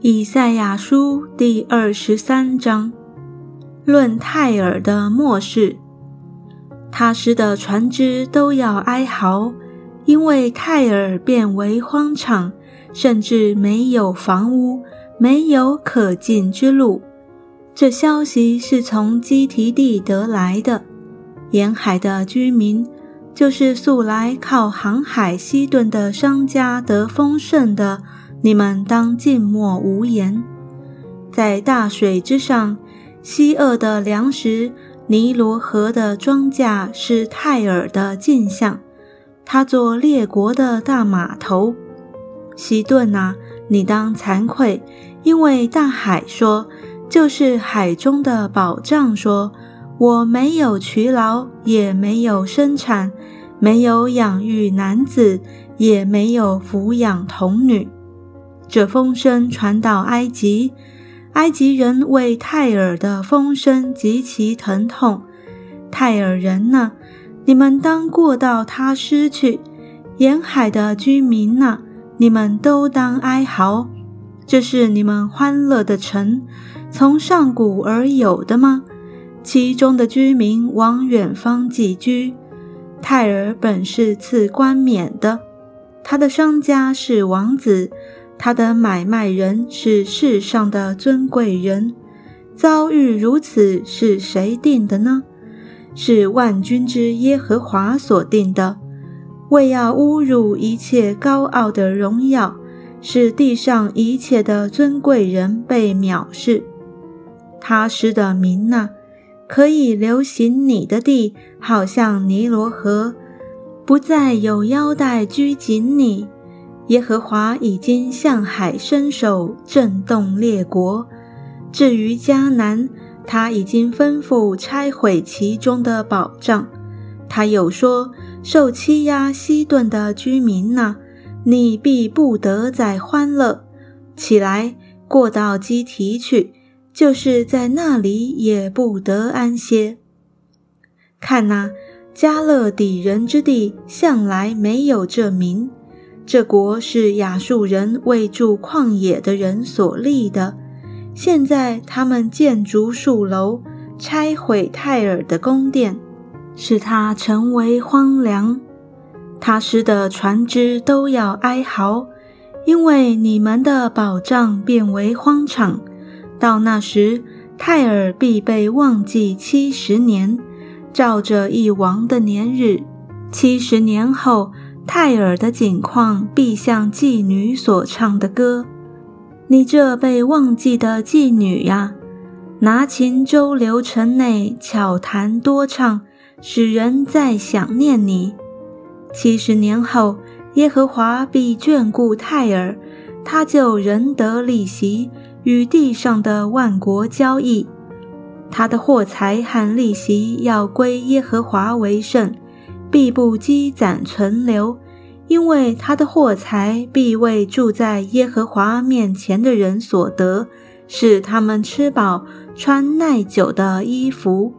以赛亚书第二十三章，论泰尔的末世。他施的船只都要哀嚎，因为泰尔变为荒场，甚至没有房屋，没有可进之路。这消息是从基提地得来的。沿海的居民，就是素来靠航海西顿的商家得丰盛的。你们当静默无言，在大水之上，西厄的粮食，尼罗河的庄稼是泰尔的镜像，他做列国的大码头。西顿啊，你当惭愧，因为大海说，就是海中的宝藏说，我没有劬劳，也没有生产，没有养育男子，也没有抚养童女。这风声传到埃及，埃及人为泰尔的风声极其疼痛。泰尔人呢？你们当过到他失去；沿海的居民呢？你们都当哀嚎。这是你们欢乐的城，从上古而有的吗？其中的居民往远方寄居。泰尔本是赐冠冕的，他的商家是王子。他的买卖人是世上的尊贵人，遭遇如此是谁定的呢？是万军之耶和华所定的，为要侮辱一切高傲的荣耀，使地上一切的尊贵人被藐视。他施的名呢，可以流行你的地，好像尼罗河，不再有腰带拘谨你。耶和华已经向海伸手，震动列国。至于迦南，他已经吩咐拆毁其中的宝藏。他又说：“受欺压西顿的居民呐，你必不得再欢乐。起来，过到基提去，就是在那里也不得安歇。看哪，加勒底人之地向来没有这名。”这国是亚述人为住旷野的人所立的。现在他们建筑树楼，拆毁泰尔的宫殿，使它成为荒凉。他施的船只都要哀嚎，因为你们的宝藏变为荒场。到那时，泰尔必被忘记七十年，照着一王的年日。七十年后。泰尔的景况必像妓女所唱的歌。你这被忘记的妓女呀，拿琴周流城内，巧弹多唱，使人在想念你。七十年后，耶和华必眷顾泰尔，他就仍得利息，与地上的万国交易。他的货财和利息要归耶和华为圣。必不积攒存留，因为他的货财必为住在耶和华面前的人所得，使他们吃饱穿耐久的衣服。